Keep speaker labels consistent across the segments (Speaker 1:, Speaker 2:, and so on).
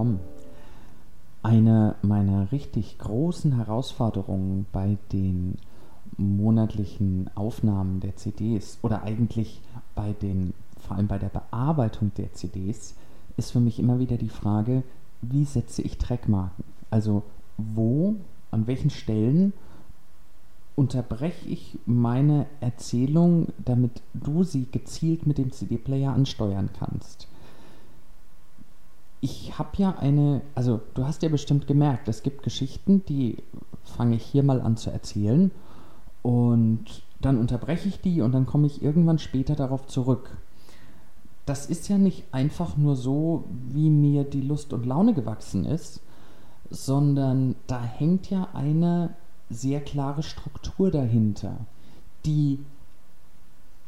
Speaker 1: Willkommen. Eine meiner richtig großen Herausforderungen bei den monatlichen Aufnahmen der CDs oder eigentlich bei den, vor allem bei der Bearbeitung der CDs, ist für mich immer wieder die Frage, wie setze ich Trackmarken? Also wo, an welchen Stellen unterbreche ich meine Erzählung, damit du sie gezielt mit dem CD-Player ansteuern kannst ich habe ja eine, also du hast ja bestimmt gemerkt, es gibt Geschichten, die fange ich hier mal an zu erzählen und dann unterbreche ich die und dann komme ich irgendwann später darauf zurück. Das ist ja nicht einfach nur so, wie mir die Lust und Laune gewachsen ist, sondern da hängt ja eine sehr klare Struktur dahinter, die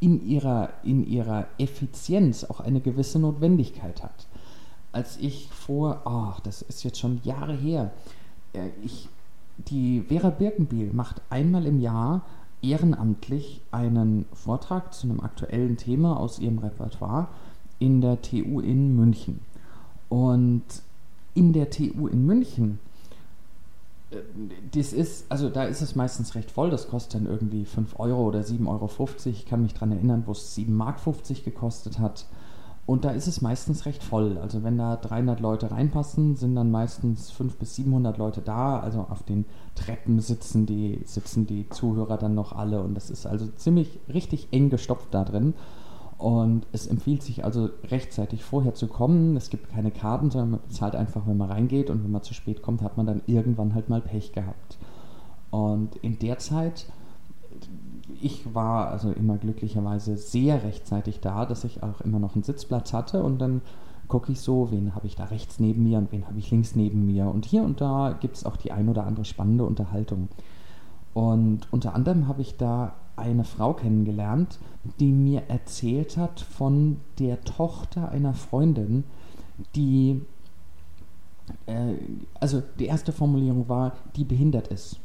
Speaker 1: in ihrer, in ihrer Effizienz auch eine gewisse Notwendigkeit hat als ich vor, ach, das ist jetzt schon Jahre her, äh, ich, die Vera Birkenbiel macht einmal im Jahr ehrenamtlich einen Vortrag zu einem aktuellen Thema aus ihrem Repertoire in der TU in München. Und in der TU in München, äh, das ist, also da ist es meistens recht voll, das kostet dann irgendwie 5 Euro oder 7,50 Euro. Ich kann mich daran erinnern, wo es 7,50 Mark gekostet hat. Und da ist es meistens recht voll. Also wenn da 300 Leute reinpassen, sind dann meistens 500 bis 700 Leute da. Also auf den Treppen sitzen die, sitzen die Zuhörer dann noch alle. Und das ist also ziemlich richtig eng gestopft da drin. Und es empfiehlt sich also rechtzeitig vorher zu kommen. Es gibt keine Karten, sondern man bezahlt einfach, wenn man reingeht. Und wenn man zu spät kommt, hat man dann irgendwann halt mal Pech gehabt. Und in der Zeit ich war also immer glücklicherweise sehr rechtzeitig da, dass ich auch immer noch einen Sitzplatz hatte und dann gucke ich so, wen habe ich da rechts neben mir und wen habe ich links neben mir. Und hier und da gibt es auch die ein oder andere spannende Unterhaltung. Und unter anderem habe ich da eine Frau kennengelernt, die mir erzählt hat von der Tochter einer Freundin, die, äh, also die erste Formulierung war, die behindert ist.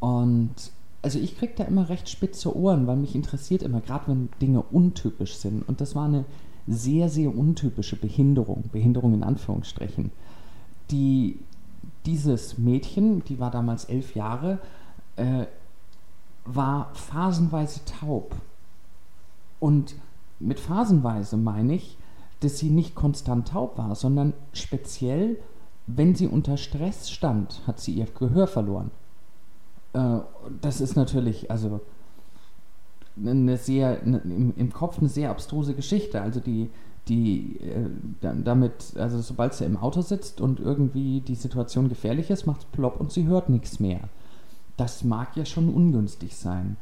Speaker 1: Und also ich kriege da immer recht spitze Ohren, weil mich interessiert immer, gerade wenn Dinge untypisch sind. Und das war eine sehr, sehr untypische Behinderung, Behinderung in Anführungsstrichen. Die, dieses Mädchen, die war damals elf Jahre, äh, war phasenweise taub. Und mit phasenweise meine ich, dass sie nicht konstant taub war, sondern speziell, wenn sie unter Stress stand, hat sie ihr Gehör verloren. Äh, das ist natürlich, also eine sehr, eine, im, im, Kopf eine sehr abstruse Geschichte. Also die, die äh, damit, also sobald sie im Auto sitzt und irgendwie die Situation gefährlich ist, macht es plopp und sie hört nichts mehr. Das mag ja schon ungünstig sein.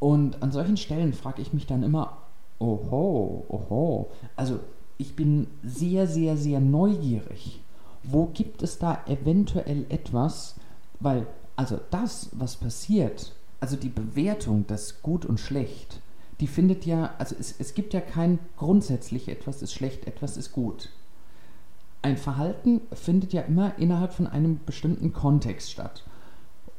Speaker 1: Und an solchen Stellen frage ich mich dann immer, oho, oho. Also ich bin sehr, sehr, sehr neugierig. Wo gibt es da eventuell etwas, weil also das, was passiert, also die Bewertung, das gut und schlecht, die findet ja, also es, es gibt ja kein grundsätzlich etwas ist schlecht, etwas ist gut. Ein Verhalten findet ja immer innerhalb von einem bestimmten Kontext statt.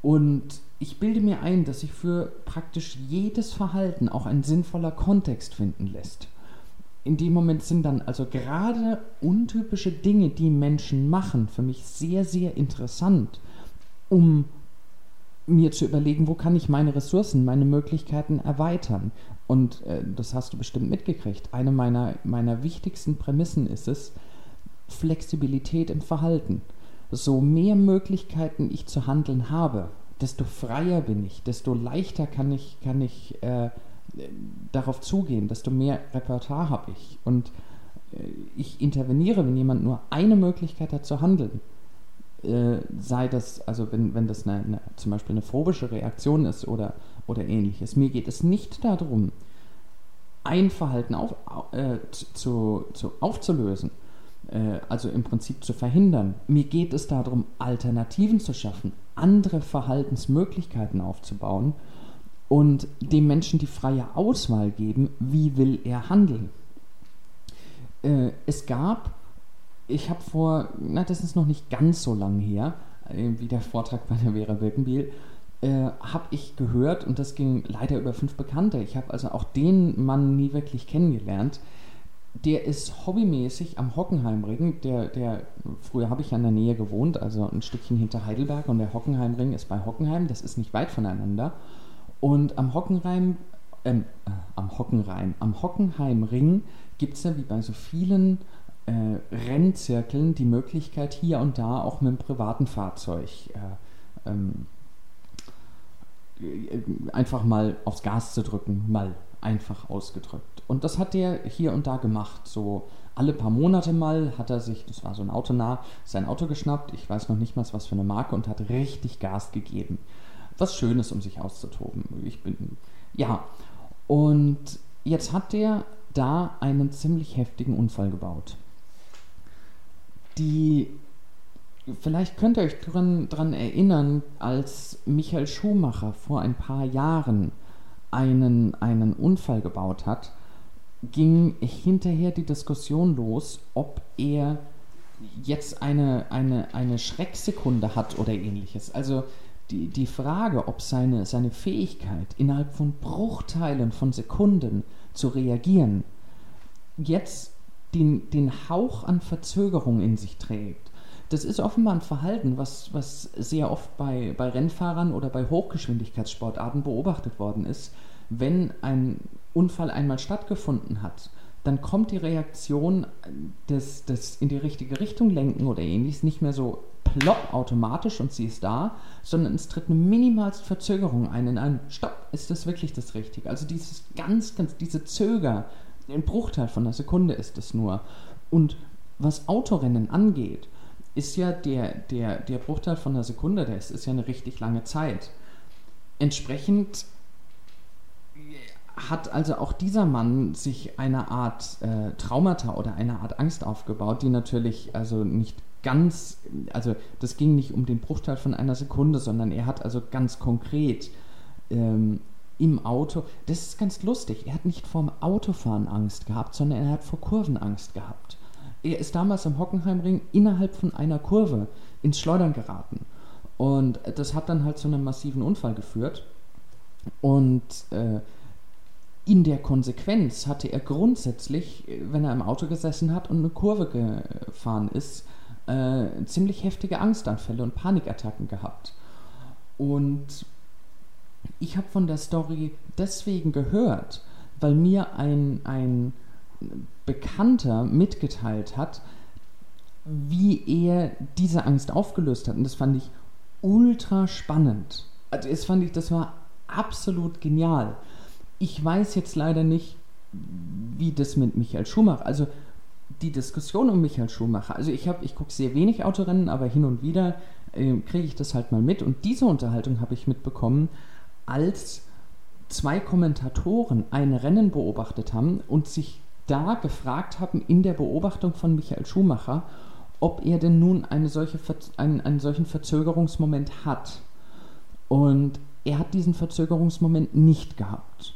Speaker 1: Und ich bilde mir ein, dass sich für praktisch jedes Verhalten auch ein sinnvoller Kontext finden lässt. In dem Moment sind dann also gerade untypische Dinge, die Menschen machen, für mich sehr, sehr interessant, um mir zu überlegen, wo kann ich meine Ressourcen, meine Möglichkeiten erweitern. Und äh, das hast du bestimmt mitgekriegt. Eine meiner, meiner wichtigsten Prämissen ist es, Flexibilität im Verhalten. So mehr Möglichkeiten ich zu handeln habe, desto freier bin ich, desto leichter kann ich, kann ich äh, darauf zugehen, desto mehr Repertoire habe ich. Und äh, ich interveniere, wenn jemand nur eine Möglichkeit hat zu handeln äh, sei das, also wenn, wenn das eine, eine, zum Beispiel eine phobische Reaktion ist oder, oder ähnliches. Mir geht es nicht darum, ein Verhalten auf, äh, zu, zu, aufzulösen, äh, also im Prinzip zu verhindern. Mir geht es darum, Alternativen zu schaffen, andere Verhaltensmöglichkeiten aufzubauen und dem Menschen die freie Auswahl geben, wie will er handeln. Äh, es gab ich habe vor, na, das ist noch nicht ganz so lange her, äh, wie der Vortrag bei der Vera Birkenbiel, äh, habe ich gehört, und das ging leider über fünf Bekannte, ich habe also auch den Mann nie wirklich kennengelernt,
Speaker 2: der ist hobbymäßig am Hockenheimring. Der, der, früher habe ich ja in der Nähe gewohnt, also ein Stückchen hinter Heidelberg und der Hockenheimring ist bei Hockenheim, das ist nicht weit voneinander. Und am Hockenheim, ähm, äh, am Hockenheim, am Hockenheimring gibt es ja wie bei so vielen Rennzirkeln die Möglichkeit, hier und da auch mit einem privaten Fahrzeug äh, ähm, äh, einfach mal aufs Gas zu drücken, mal einfach ausgedrückt. Und das hat der hier und da gemacht. So alle paar Monate mal hat er sich, das war so ein Autonah, sein Auto geschnappt. Ich weiß noch nicht mal, was für eine Marke und hat richtig Gas gegeben. Was Schönes, um sich auszutoben. Ich bin, ja. Und jetzt hat der da einen ziemlich heftigen Unfall gebaut. Die Vielleicht könnt ihr euch daran erinnern, als Michael Schumacher vor ein paar Jahren einen, einen Unfall gebaut hat, ging hinterher die Diskussion los, ob er jetzt eine, eine, eine Schrecksekunde hat oder ähnliches. Also die, die Frage, ob seine, seine Fähigkeit, innerhalb von Bruchteilen von Sekunden zu reagieren, jetzt den, den Hauch an Verzögerung in sich trägt. Das ist offenbar ein Verhalten, was, was sehr oft bei, bei Rennfahrern oder bei Hochgeschwindigkeitssportarten beobachtet worden ist. Wenn ein Unfall einmal stattgefunden hat, dann kommt die Reaktion des, des in die richtige Richtung lenken oder ähnliches nicht mehr so plopp automatisch und sie ist da, sondern es tritt eine minimalste Verzögerung ein in einem Stopp, ist das wirklich das Richtige? Also dieses ganz, ganz, diese Zöger, ein Bruchteil von einer Sekunde ist es nur. Und was Autorennen angeht, ist ja der, der, der Bruchteil von einer Sekunde, das ist ja eine richtig lange Zeit. Entsprechend hat also auch dieser Mann sich eine Art äh, Traumata oder eine Art Angst aufgebaut, die natürlich also nicht ganz, also das ging nicht um den Bruchteil von einer Sekunde, sondern er hat also ganz konkret ähm, im Auto, das ist ganz lustig, er hat nicht vorm Autofahren Angst gehabt, sondern er hat vor Kurven Angst gehabt. Er ist damals am Hockenheimring innerhalb von einer Kurve ins Schleudern geraten. Und das hat dann halt zu einem massiven Unfall geführt. Und äh, in der Konsequenz hatte er grundsätzlich, wenn er im Auto gesessen hat und eine Kurve gefahren ist, äh, ziemlich heftige Angstanfälle und Panikattacken gehabt. Und ich habe von der Story deswegen gehört, weil mir ein, ein Bekannter mitgeteilt hat, wie er diese Angst aufgelöst hat. Und das fand ich ultra spannend. Also das fand ich, das war absolut genial. Ich weiß jetzt leider nicht, wie das mit Michael Schumacher, also die Diskussion um Michael Schumacher, also ich habe, ich gucke sehr wenig Autorennen, aber hin und wieder äh, kriege ich das halt mal mit und diese Unterhaltung habe ich mitbekommen, als zwei Kommentatoren ein Rennen beobachtet haben und sich da gefragt haben in der Beobachtung von Michael Schumacher, ob er denn nun eine solche, einen, einen solchen Verzögerungsmoment hat. Und er hat diesen Verzögerungsmoment nicht gehabt.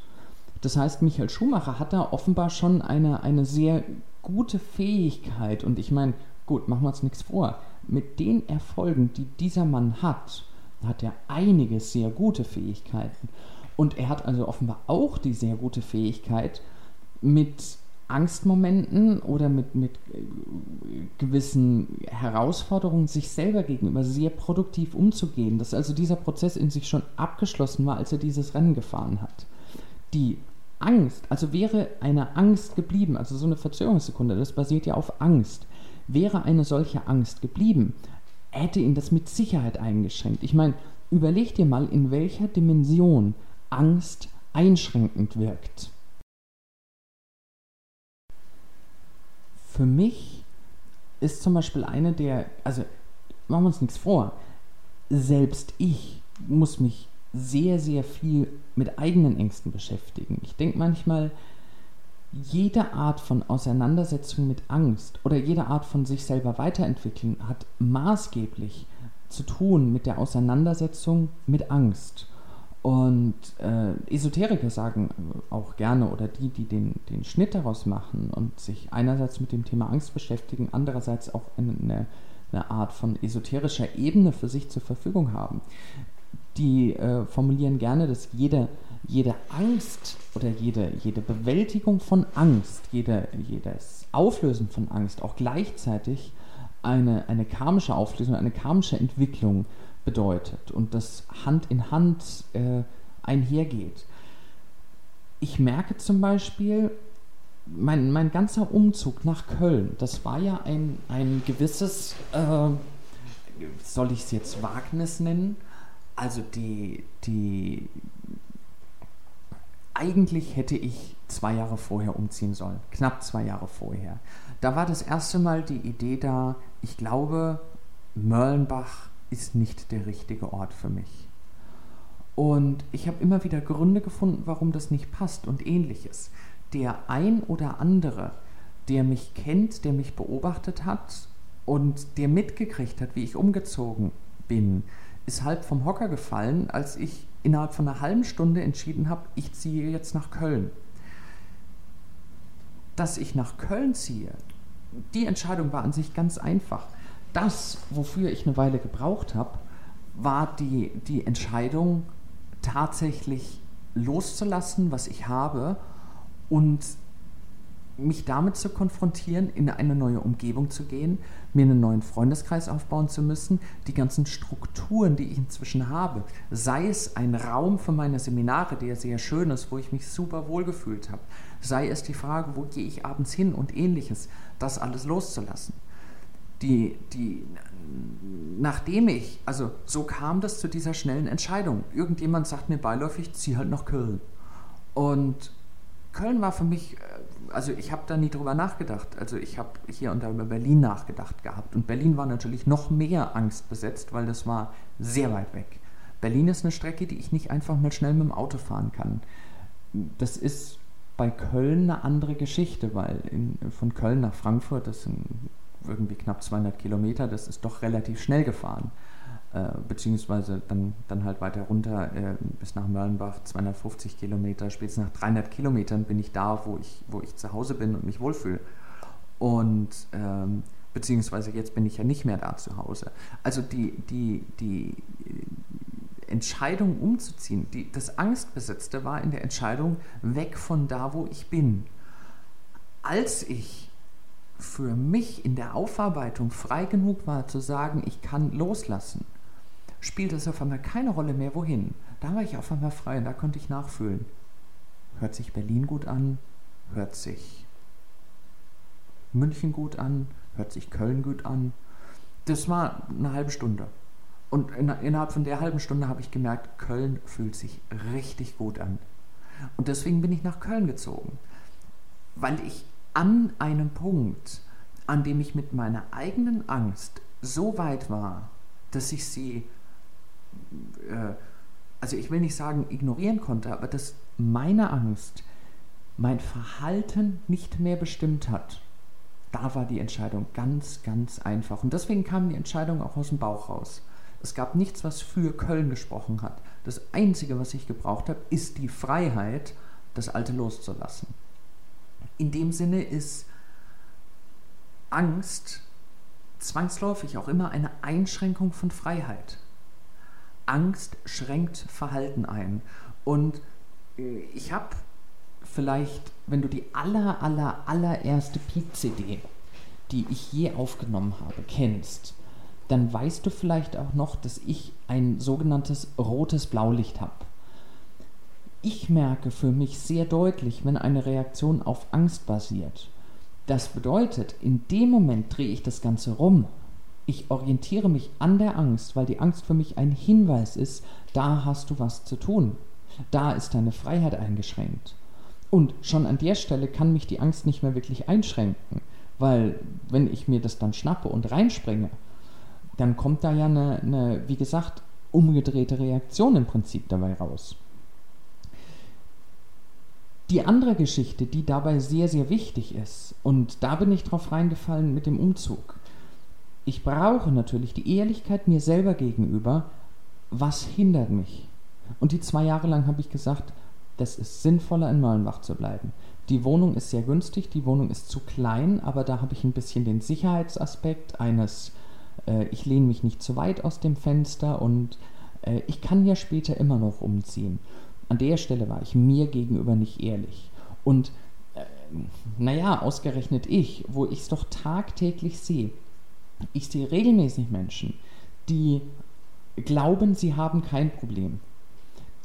Speaker 2: Das heißt, Michael Schumacher hat da offenbar schon eine, eine sehr gute Fähigkeit. Und ich meine, gut, machen wir uns nichts vor. Mit den Erfolgen, die dieser Mann hat, hat er einige sehr gute Fähigkeiten. Und er hat also offenbar auch die sehr gute Fähigkeit, mit Angstmomenten oder mit, mit äh, gewissen Herausforderungen sich selber gegenüber sehr produktiv umzugehen. Dass also dieser Prozess in sich schon abgeschlossen war, als er dieses Rennen gefahren hat. Die Angst, also wäre eine Angst geblieben, also so eine Verzögerungssekunde, das basiert ja auf Angst. Wäre eine solche Angst geblieben, hätte ihn das mit Sicherheit eingeschränkt. Ich meine, überleg dir mal, in welcher Dimension Angst einschränkend wirkt. Für mich ist zum Beispiel eine der, also machen wir uns nichts vor, selbst ich muss mich sehr, sehr viel mit eigenen Ängsten beschäftigen. Ich denke manchmal, jede Art von Auseinandersetzung mit Angst oder jede Art von sich selber weiterentwickeln hat maßgeblich zu tun mit der Auseinandersetzung mit Angst. Und äh, Esoteriker sagen auch gerne, oder die, die den, den Schnitt daraus machen und sich einerseits mit dem Thema Angst beschäftigen, andererseits auch eine, eine Art von esoterischer Ebene für sich zur Verfügung haben, die äh, formulieren gerne, dass jede, jede Angst oder jede, jede Bewältigung von Angst, jede, jedes Auflösen von Angst auch gleichzeitig eine, eine karmische Auflösung, eine karmische Entwicklung bedeutet und das Hand in Hand äh, einhergeht. Ich merke zum Beispiel, mein, mein ganzer Umzug nach Köln, das war ja ein, ein gewisses, äh, soll ich es jetzt Wagnis nennen? Also die, die, eigentlich hätte ich zwei Jahre vorher umziehen sollen, knapp zwei Jahre vorher. Da war das erste Mal die Idee da, ich glaube, Mörlenbach ist nicht der richtige Ort für mich. Und ich habe immer wieder Gründe gefunden, warum das nicht passt und ähnliches. Der ein oder andere, der mich kennt, der mich beobachtet hat und der mitgekriegt hat, wie ich umgezogen bin, ist halb vom Hocker gefallen, als ich innerhalb von einer halben Stunde entschieden habe, ich ziehe jetzt nach Köln. Dass ich nach Köln ziehe, die Entscheidung war an sich ganz einfach. Das, wofür ich eine Weile gebraucht habe, war die, die Entscheidung, tatsächlich loszulassen, was ich habe und mich damit zu konfrontieren, in eine neue Umgebung zu gehen, mir einen neuen Freundeskreis aufbauen zu müssen, die ganzen Strukturen, die ich inzwischen habe, sei es ein Raum für meine Seminare, der sehr schön ist, wo ich mich super wohl gefühlt habe, sei es die Frage, wo gehe ich abends hin und ähnliches, das alles loszulassen. Die, die, nachdem ich, also so kam das zu dieser schnellen Entscheidung. Irgendjemand sagt mir beiläufig, zieh halt nach Köln. Und Köln war für mich, äh, also ich habe da nie drüber nachgedacht. Also ich habe hier und da über Berlin nachgedacht gehabt. Und Berlin war natürlich noch mehr angstbesetzt, weil das war sehr weit weg. Berlin ist eine Strecke, die ich nicht einfach mal schnell mit dem Auto fahren kann. Das ist bei Köln eine andere Geschichte, weil in, von Köln nach Frankfurt, das sind irgendwie knapp 200 Kilometer, das ist doch relativ schnell gefahren. Äh, beziehungsweise dann, dann halt weiter runter äh, bis nach Mörlenbach, 250 Kilometer, spätestens nach 300 Kilometern bin ich da, wo ich, wo ich zu Hause bin und mich wohlfühle. Und ähm, beziehungsweise jetzt bin ich ja nicht mehr da zu Hause. Also die, die, die Entscheidung umzuziehen, die, das Angstbesetzte war in der Entscheidung weg von da, wo ich bin. Als ich für mich in der Aufarbeitung frei genug war zu sagen, ich kann loslassen, spielte es auf einmal keine Rolle mehr, wohin. Da war ich auf einmal frei und da konnte ich nachfühlen. Hört sich Berlin gut an? Hört sich München gut an? Hört sich Köln gut an? Das war eine halbe Stunde. Und in, innerhalb von der halben Stunde habe ich gemerkt, Köln fühlt sich richtig gut an. Und deswegen bin ich nach Köln gezogen. Weil ich an einem Punkt, an dem ich mit meiner eigenen Angst so weit war, dass ich sie äh, also ich will nicht sagen ignorieren konnte, aber dass meine Angst mein Verhalten nicht mehr bestimmt hat. Da war die Entscheidung ganz, ganz einfach. Und deswegen kam die Entscheidung auch aus dem Bauch raus. Es gab nichts, was für Köln gesprochen hat. Das Einzige, was ich gebraucht habe, ist die Freiheit, das Alte loszulassen. In dem Sinne ist Angst zwangsläufig auch immer eine Einschränkung von Freiheit. Angst schränkt Verhalten ein. Und äh, ich habe vielleicht, wenn du die aller, aller, allererste Peak-CD, die ich je aufgenommen habe, kennst, dann weißt du vielleicht auch noch, dass ich ein sogenanntes rotes Blaulicht habe. Ich merke für mich sehr deutlich, wenn eine Reaktion auf Angst basiert. Das bedeutet, in dem Moment drehe ich das Ganze rum ich orientiere mich an der Angst, weil die Angst für mich ein Hinweis ist, da hast du was zu tun. Da ist deine Freiheit eingeschränkt. Und schon an der Stelle kann mich die Angst nicht mehr wirklich einschränken, weil wenn ich mir das dann schnappe und reinspringe, dann kommt da ja eine, eine wie gesagt, umgedrehte Reaktion im Prinzip dabei raus. Die andere Geschichte, die dabei sehr, sehr wichtig ist, und da bin ich drauf reingefallen mit dem Umzug ich brauche natürlich die Ehrlichkeit mir selber gegenüber, was hindert mich? Und die zwei Jahre lang habe ich gesagt, das ist sinnvoller, in Möllenbach zu bleiben. Die Wohnung ist sehr günstig, die Wohnung ist zu klein, aber da habe ich ein bisschen den Sicherheitsaspekt eines, äh, ich lehne mich nicht zu weit aus dem Fenster und äh, ich kann ja später immer noch umziehen. An der Stelle war ich mir gegenüber nicht ehrlich. Und äh, naja, ausgerechnet ich, wo ich es doch tagtäglich sehe. Ich sehe regelmäßig Menschen, die glauben, sie haben kein Problem,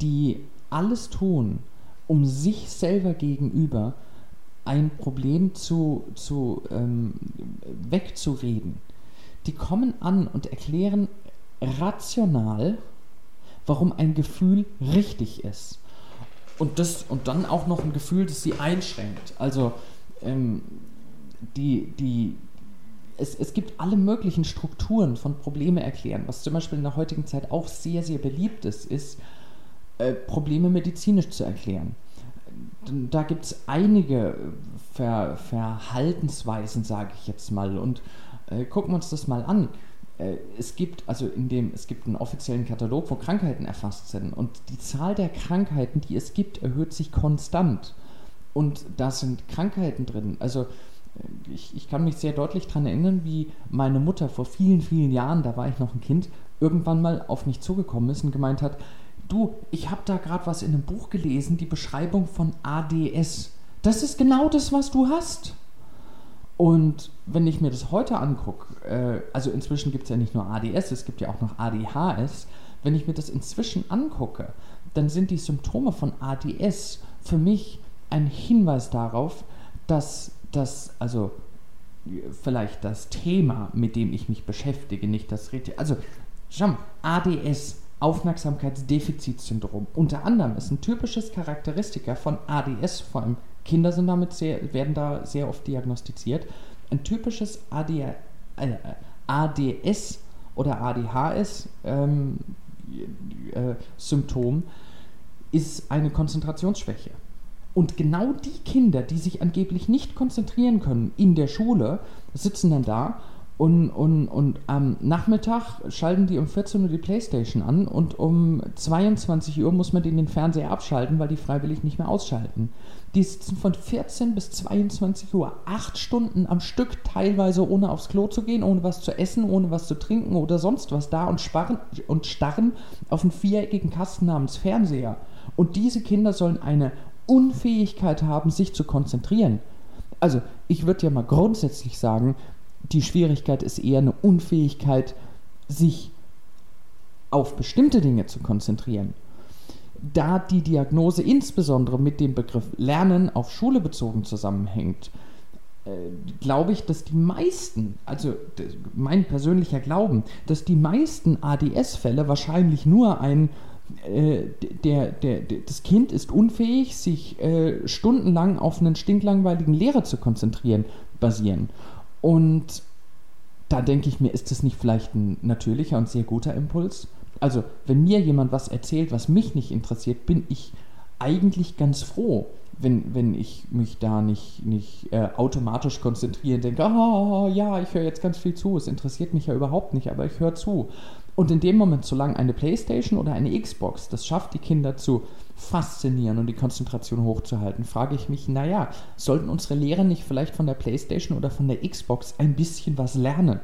Speaker 2: die alles tun, um sich selber gegenüber ein Problem zu, zu ähm, wegzureden. Die kommen an und erklären rational, warum ein Gefühl richtig ist. Und, das, und dann auch noch ein Gefühl, das sie einschränkt. Also ähm, die, die, es, es gibt alle möglichen Strukturen von Probleme erklären. Was zum Beispiel in der heutigen Zeit auch sehr, sehr beliebt ist, ist, äh, Probleme medizinisch zu erklären. Da gibt es einige Ver, Verhaltensweisen, sage ich jetzt mal. Und äh, gucken wir uns das mal an. Äh, es gibt also in dem es gibt einen offiziellen Katalog, wo Krankheiten erfasst sind und die Zahl der Krankheiten, die es gibt, erhöht sich konstant. Und da sind Krankheiten drin. Also äh, ich, ich kann mich sehr deutlich daran erinnern, wie meine Mutter vor vielen, vielen Jahren, da war ich noch ein Kind, irgendwann mal auf mich zugekommen ist und gemeint hat, du, ich habe da gerade was in einem Buch gelesen, die Beschreibung von ADS. Das ist genau das, was du hast. Und wenn ich mir das heute angucke, äh, also inzwischen gibt es ja nicht nur ADS, es gibt ja auch noch ADHS, wenn ich mir das inzwischen angucke, dann sind die Symptome von ADS für mich ein Hinweis darauf, dass das, also vielleicht das Thema, mit dem ich mich beschäftige, nicht das richtige, also schau mal, ADS, Aufmerksamkeitsdefizitsyndrom, unter anderem ist ein typisches Charakteristiker von ADS, vor allem Kinder sind damit sehr, werden da sehr oft diagnostiziert. Ein typisches AD, äh, ADS oder ADHS ähm, äh, ist eine Konzentrationsschwäche. Und genau die Kinder, die sich angeblich nicht konzentrieren können in der Schule, sitzen dann da und, und, und am Nachmittag schalten die um 14 Uhr die Playstation an und um 22 Uhr muss man den Fernseher abschalten, weil die freiwillig nicht mehr ausschalten. Die sitzen von 14 bis 22 Uhr, acht Stunden am Stück, teilweise ohne aufs Klo zu gehen, ohne was zu essen, ohne was zu trinken oder sonst was da und, sparren, und starren auf einen viereckigen Kasten namens Fernseher. Und diese Kinder sollen eine Unfähigkeit haben, sich zu konzentrieren. Also, ich würde ja mal grundsätzlich sagen, die Schwierigkeit ist eher eine Unfähigkeit, sich auf bestimmte Dinge zu konzentrieren. Da die Diagnose insbesondere mit dem Begriff Lernen auf Schule bezogen zusammenhängt, äh, glaube ich, dass die meisten, also mein persönlicher Glauben, dass die meisten ADS-Fälle wahrscheinlich nur ein der, der, der, das Kind ist unfähig, sich äh, stundenlang auf einen stinklangweiligen Lehrer zu konzentrieren, basieren. Und da denke ich mir, ist das nicht vielleicht ein natürlicher und sehr guter Impuls? Also, wenn mir jemand was erzählt, was mich nicht interessiert, bin ich eigentlich ganz froh, wenn, wenn ich mich da nicht, nicht äh, automatisch konzentriere und denke, oh, ja, ich höre jetzt ganz viel zu, es interessiert mich ja überhaupt nicht, aber ich höre zu. Und in dem Moment, solange eine Playstation oder eine Xbox das schafft, die Kinder zu faszinieren und die Konzentration hochzuhalten, frage ich mich, naja, sollten unsere Lehrer nicht vielleicht von der Playstation oder von der Xbox ein bisschen was lernen?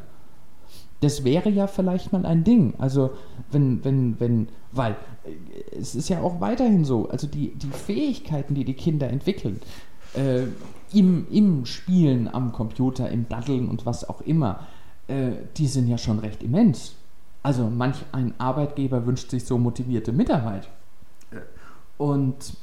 Speaker 2: Das wäre ja vielleicht mal ein Ding. Also, wenn, wenn, wenn, weil äh, es ist ja auch weiterhin so, also die, die Fähigkeiten, die die Kinder entwickeln, äh, im, im Spielen am Computer, im Daddeln und was auch immer, äh, die sind ja schon recht immens. Also manch ein Arbeitgeber wünscht sich so motivierte Mitarbeit. Und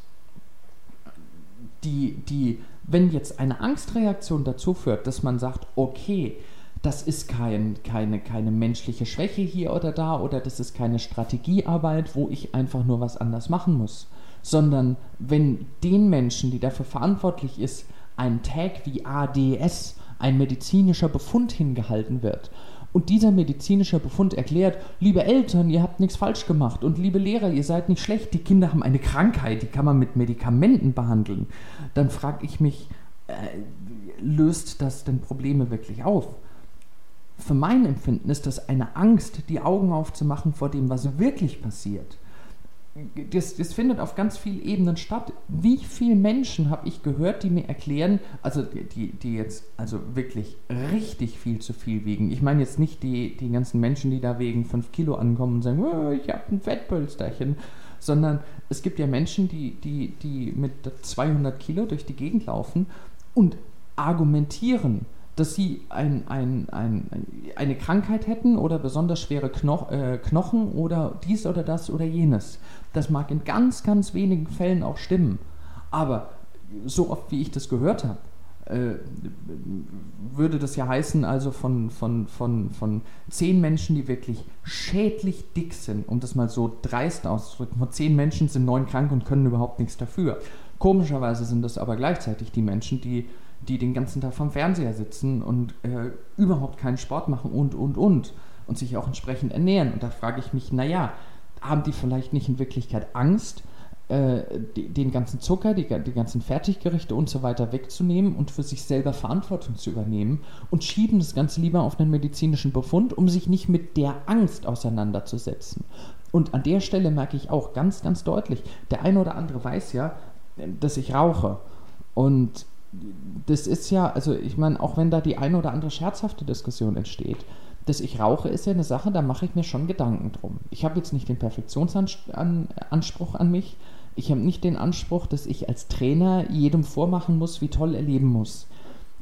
Speaker 2: die, die, wenn jetzt eine Angstreaktion dazu führt, dass man sagt, okay, das ist kein, keine, keine menschliche Schwäche hier oder da oder das ist keine Strategiearbeit, wo ich einfach nur was anders machen muss, sondern wenn den Menschen, die dafür verantwortlich ist, ein Tag wie ADS, ein medizinischer Befund hingehalten wird und dieser medizinische Befund erklärt, liebe Eltern, ihr habt nichts falsch gemacht und liebe Lehrer, ihr seid nicht schlecht, die Kinder haben eine Krankheit, die kann man mit Medikamenten behandeln, dann frage ich mich, äh, löst das denn Probleme wirklich auf? Für mein Empfinden ist das eine Angst, die Augen aufzumachen vor dem, was wirklich passiert. Das, das findet auf ganz vielen Ebenen statt. Wie viele Menschen habe ich gehört, die mir erklären, also die, die jetzt also wirklich richtig viel zu viel wiegen. Ich meine jetzt nicht die, die ganzen Menschen, die da wegen 5 Kilo ankommen und sagen, oh, ich habe ein Fettpölsterchen, sondern es gibt ja Menschen, die, die, die mit 200 Kilo durch die Gegend laufen und argumentieren, dass sie ein, ein, ein, eine Krankheit hätten oder besonders schwere Kno äh, Knochen oder dies oder das oder jenes. Das mag in ganz, ganz wenigen Fällen auch stimmen. Aber so oft wie ich das gehört habe, äh, würde das ja heißen, also von, von, von, von zehn Menschen, die wirklich schädlich dick sind, um das mal so dreist auszudrücken, von zehn Menschen sind neun krank und können überhaupt nichts dafür. Komischerweise sind das aber gleichzeitig die Menschen, die die den ganzen Tag vom Fernseher sitzen und äh, überhaupt keinen Sport machen und, und, und und sich auch entsprechend ernähren. Und da frage ich mich, naja, haben die vielleicht nicht in Wirklichkeit Angst, äh, die, den ganzen Zucker, die, die ganzen Fertiggerichte und so weiter wegzunehmen und für sich selber Verantwortung zu übernehmen und schieben das Ganze lieber auf einen medizinischen Befund, um sich nicht mit der Angst auseinanderzusetzen. Und an der Stelle merke ich auch ganz, ganz deutlich, der eine oder andere weiß ja, dass ich rauche. Und das ist ja, also ich meine, auch wenn da die eine oder andere scherzhafte Diskussion entsteht, dass ich rauche, ist ja eine Sache, da mache ich mir schon Gedanken drum. Ich habe jetzt nicht den Perfektionsanspruch an mich. Ich habe nicht den Anspruch, dass ich als Trainer jedem vormachen muss, wie toll er leben muss.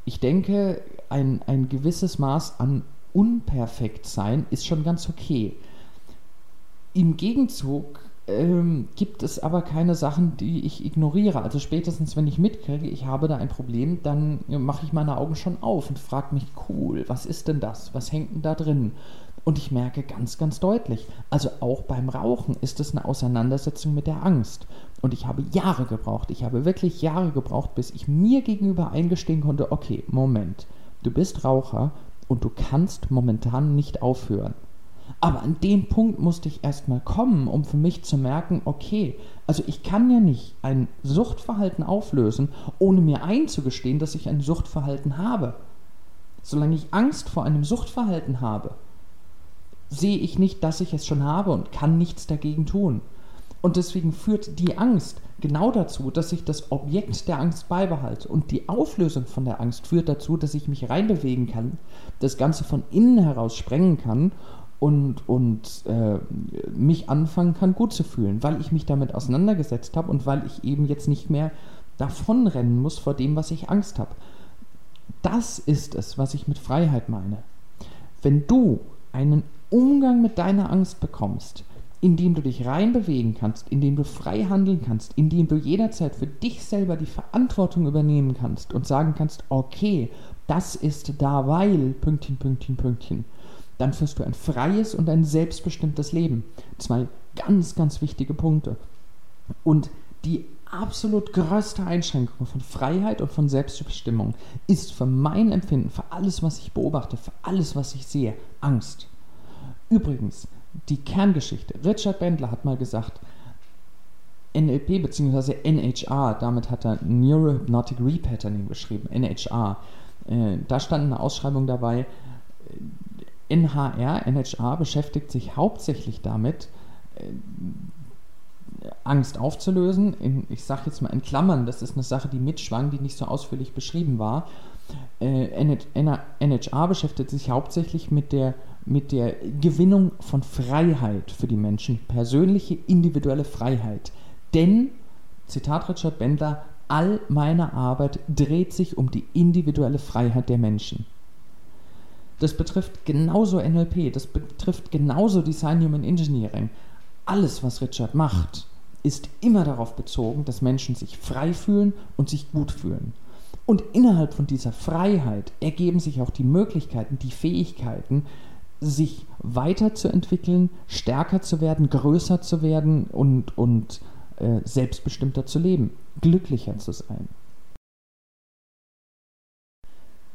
Speaker 2: Ich denke, ein, ein gewisses Maß an Unperfektsein ist schon ganz okay. Im Gegenzug ähm, gibt es aber keine Sachen, die ich ignoriere. Also spätestens, wenn ich mitkriege, ich habe da ein Problem, dann mache ich meine Augen schon auf und frage mich, cool, was ist denn das? Was hängt denn da drin? Und ich merke ganz, ganz deutlich, also auch beim Rauchen ist es eine Auseinandersetzung mit der Angst. Und ich habe Jahre gebraucht, ich habe wirklich Jahre gebraucht, bis ich mir gegenüber eingestehen konnte, okay, Moment, du bist Raucher und du kannst momentan nicht aufhören. Aber an den Punkt musste ich erstmal kommen, um für mich zu merken, okay, also ich kann ja nicht ein Suchtverhalten auflösen, ohne mir einzugestehen, dass ich ein Suchtverhalten habe. Solange ich Angst vor einem Suchtverhalten habe, sehe ich nicht, dass ich es schon habe und kann nichts dagegen tun. Und deswegen führt die Angst genau dazu, dass ich das Objekt der Angst beibehalte. Und die Auflösung von der Angst führt dazu, dass ich mich reinbewegen kann, das Ganze von innen heraus sprengen kann und, und äh, mich anfangen kann, gut zu fühlen, weil ich mich damit auseinandergesetzt habe und weil ich eben jetzt nicht mehr davonrennen muss vor dem, was ich Angst habe. Das ist es, was ich mit Freiheit meine. Wenn du einen Umgang mit deiner Angst bekommst, indem du dich reinbewegen kannst, indem du frei handeln kannst, indem du jederzeit für dich selber die Verantwortung übernehmen kannst und sagen kannst, okay, das ist da, weil, Pünktchen, Pünktchen, Pünktchen dann führst du ein freies und ein selbstbestimmtes Leben. Zwei ganz, ganz wichtige Punkte. Und die absolut größte Einschränkung von Freiheit und von Selbstbestimmung ist für mein Empfinden, für alles, was ich beobachte, für alles, was ich sehe, Angst. Übrigens, die Kerngeschichte. Richard Bendler hat mal gesagt, NLP bzw. NHR, damit hat er Neurohypnotic Repatterning beschrieben, NHR. Äh, da stand eine Ausschreibung dabei, NHR, NHR beschäftigt sich hauptsächlich damit, äh, Angst aufzulösen. In, ich sage jetzt mal in Klammern, das ist eine Sache, die mitschwang, die nicht so ausführlich beschrieben war. Äh, NHR beschäftigt sich hauptsächlich mit der, mit der Gewinnung von Freiheit für die Menschen, persönliche, individuelle Freiheit. Denn, Zitat Richard Bendler, all meine Arbeit dreht sich um die individuelle Freiheit der Menschen. Das betrifft genauso NLP, das betrifft genauso Design Human Engineering. Alles, was Richard macht, ist immer darauf bezogen, dass Menschen sich frei fühlen und sich gut fühlen. Und innerhalb von dieser Freiheit ergeben sich auch die Möglichkeiten, die Fähigkeiten, sich weiterzuentwickeln, stärker zu werden, größer zu werden und, und äh, selbstbestimmter zu leben, glücklicher zu sein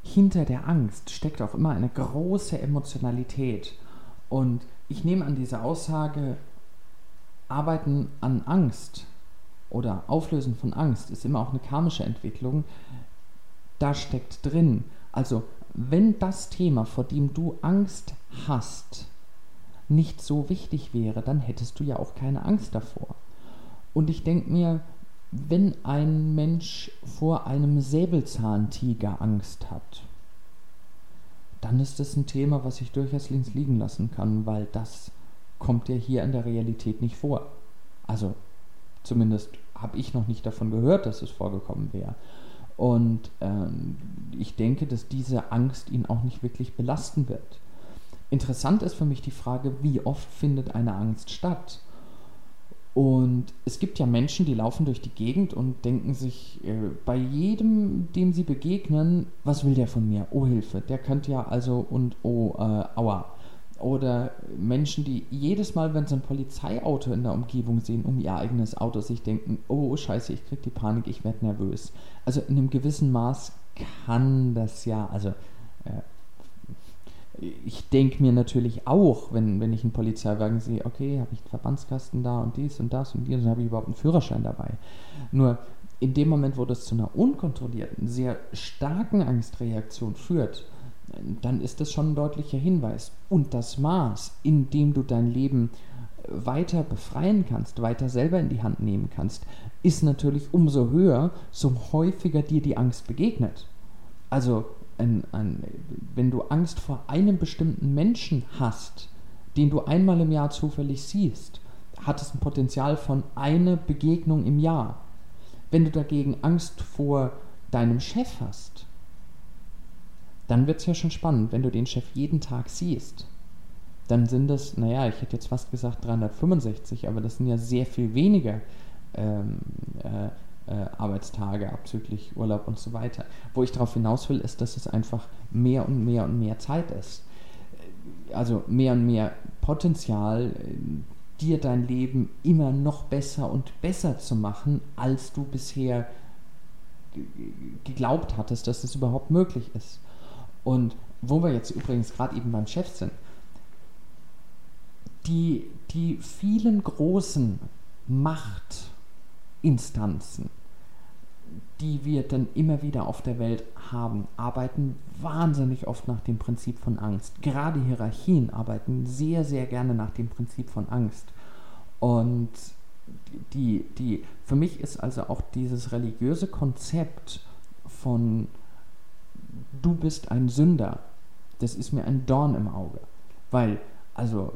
Speaker 2: hinter der Angst steckt auch immer eine große Emotionalität. Und ich nehme an diese Aussage, Arbeiten an Angst oder Auflösen von Angst ist immer auch eine karmische Entwicklung. Da steckt drin. Also, wenn das Thema, vor dem du Angst hast, nicht so wichtig wäre, dann hättest du ja auch keine Angst davor. Und ich denke mir, wenn ein Mensch vor einem Säbelzahntiger Angst hat, dann ist das ein Thema, was ich durchaus links liegen lassen kann, weil das kommt ja hier in der Realität nicht vor. Also zumindest habe ich noch nicht davon gehört, dass es vorgekommen wäre. Und ähm, ich denke, dass diese Angst ihn auch nicht wirklich belasten wird. Interessant ist für mich die Frage, wie oft findet eine Angst statt? Und es gibt ja Menschen, die laufen durch die Gegend und denken sich äh, bei jedem, dem sie begegnen, was will der von mir? Oh Hilfe, der könnte ja also und oh äh, aua. Oder Menschen, die jedes Mal, wenn sie ein Polizeiauto in der Umgebung sehen, um ihr eigenes Auto, sich denken, oh scheiße, ich krieg die Panik, ich werde nervös. Also in einem gewissen Maß kann das ja, also äh, ich denke mir natürlich auch, wenn, wenn ich einen Polizeiwagen sehe, okay, habe ich einen Verbandskasten da und dies und das und dies, dann habe ich überhaupt einen Führerschein dabei. Nur in dem Moment, wo das zu einer unkontrollierten, sehr starken Angstreaktion führt, dann ist das schon ein deutlicher Hinweis. Und das Maß, in dem du dein Leben weiter befreien kannst, weiter selber in die Hand nehmen kannst, ist natürlich umso höher, so häufiger dir die Angst begegnet. Also ein, ein, wenn du Angst vor einem bestimmten Menschen hast, den du einmal im Jahr zufällig siehst, hat es ein Potenzial von einer Begegnung im Jahr. Wenn du dagegen Angst vor deinem Chef hast, dann wird es ja schon spannend, wenn du den Chef jeden Tag siehst. Dann sind das, naja, ich hätte jetzt fast gesagt 365, aber das sind ja sehr viel weniger ähm, äh, Arbeitstage abzüglich Urlaub und so weiter. Wo ich darauf hinaus will, ist, dass es einfach mehr und mehr und mehr Zeit ist. Also mehr und mehr Potenzial, dir dein Leben immer noch besser und besser zu machen, als du bisher geglaubt hattest, dass es überhaupt möglich ist. Und wo wir jetzt übrigens gerade eben beim Chef sind, die, die vielen großen Macht, Instanzen, die wir dann immer wieder auf der Welt haben, arbeiten wahnsinnig oft nach dem Prinzip von Angst. Gerade Hierarchien arbeiten sehr, sehr gerne nach dem Prinzip von Angst. Und die, die, für mich ist also auch dieses religiöse Konzept von du bist ein Sünder, das ist mir ein Dorn im Auge. Weil, also,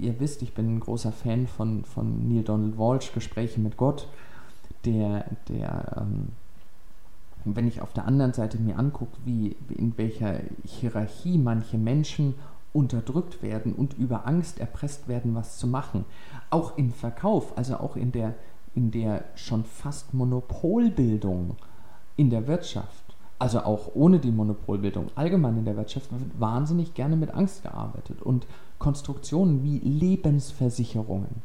Speaker 2: ihr wisst, ich bin ein großer Fan von, von Neil Donald Walsh, Gespräche mit Gott der, der ähm, wenn ich auf der anderen Seite mir angucke, wie in welcher Hierarchie manche Menschen unterdrückt werden und über Angst erpresst werden, was zu machen, auch im Verkauf, also auch in der, in der schon fast Monopolbildung in der Wirtschaft, also auch ohne die Monopolbildung allgemein in der Wirtschaft, wird wahnsinnig gerne mit Angst gearbeitet. Und Konstruktionen wie Lebensversicherungen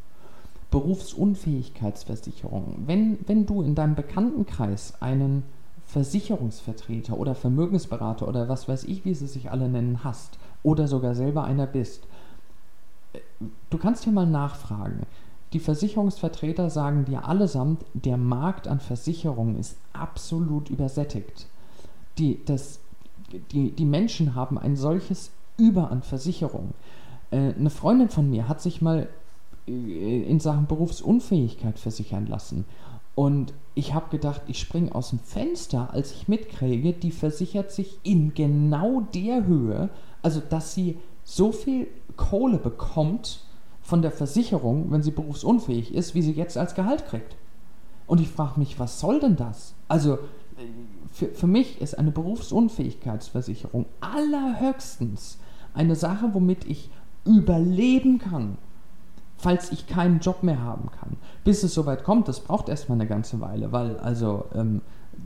Speaker 2: Berufsunfähigkeitsversicherung. Wenn, wenn du in deinem Bekanntenkreis einen Versicherungsvertreter oder Vermögensberater oder was weiß ich, wie sie sich alle nennen, hast oder sogar selber einer bist, du kannst hier mal nachfragen. Die Versicherungsvertreter sagen dir allesamt, der Markt an Versicherungen ist absolut übersättigt. Die, das, die, die Menschen haben ein solches Über an Versicherungen. Äh, eine Freundin von mir hat sich mal in Sachen Berufsunfähigkeit versichern lassen. Und ich habe gedacht, ich springe aus dem Fenster, als ich mitkriege, die versichert sich in genau der Höhe, also dass sie so viel Kohle bekommt von der Versicherung, wenn sie berufsunfähig ist, wie sie jetzt als Gehalt kriegt. Und ich frage mich, was soll denn das? Also für, für mich ist eine Berufsunfähigkeitsversicherung allerhöchstens eine Sache, womit ich überleben kann falls ich keinen Job mehr haben kann. Bis es soweit kommt, das braucht erstmal eine ganze Weile, weil also ähm,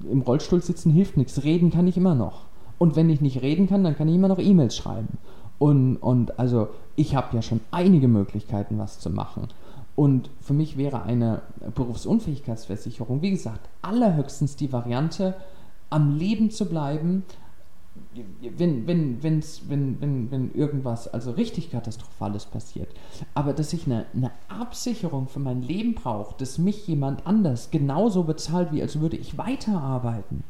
Speaker 2: im Rollstuhl sitzen hilft nichts, reden kann ich immer noch. Und wenn ich nicht reden kann, dann kann ich immer noch E-Mails schreiben. Und, und also ich habe ja schon einige Möglichkeiten, was zu machen. Und für mich wäre eine Berufsunfähigkeitsversicherung, wie gesagt, allerhöchstens die Variante, am Leben zu bleiben, wenn, wenn, wenn's, wenn, wenn, wenn irgendwas also richtig Katastrophales passiert, aber dass ich eine, eine Absicherung für mein Leben brauche, dass mich jemand anders genauso bezahlt, wie als würde ich weiterarbeiten,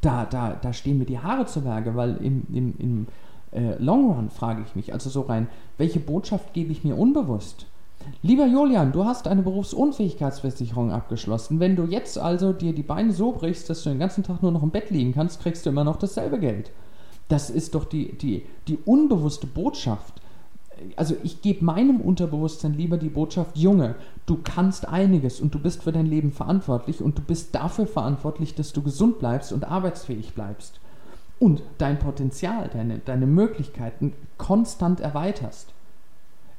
Speaker 2: da, da, da stehen mir die Haare zu Berge, weil im, im, im äh, Long Run frage ich mich, also so rein, welche Botschaft gebe ich mir unbewusst? Lieber Julian, du hast eine Berufsunfähigkeitsversicherung abgeschlossen. Wenn du jetzt also dir die Beine so brichst, dass du den ganzen Tag nur noch im Bett liegen kannst, kriegst du immer noch dasselbe Geld. Das ist doch die, die, die unbewusste Botschaft. Also ich gebe meinem Unterbewusstsein lieber die Botschaft, Junge, du kannst einiges und du bist für dein Leben verantwortlich und du bist dafür verantwortlich, dass du gesund bleibst und arbeitsfähig bleibst. Und dein Potenzial, deine, deine Möglichkeiten konstant erweiterst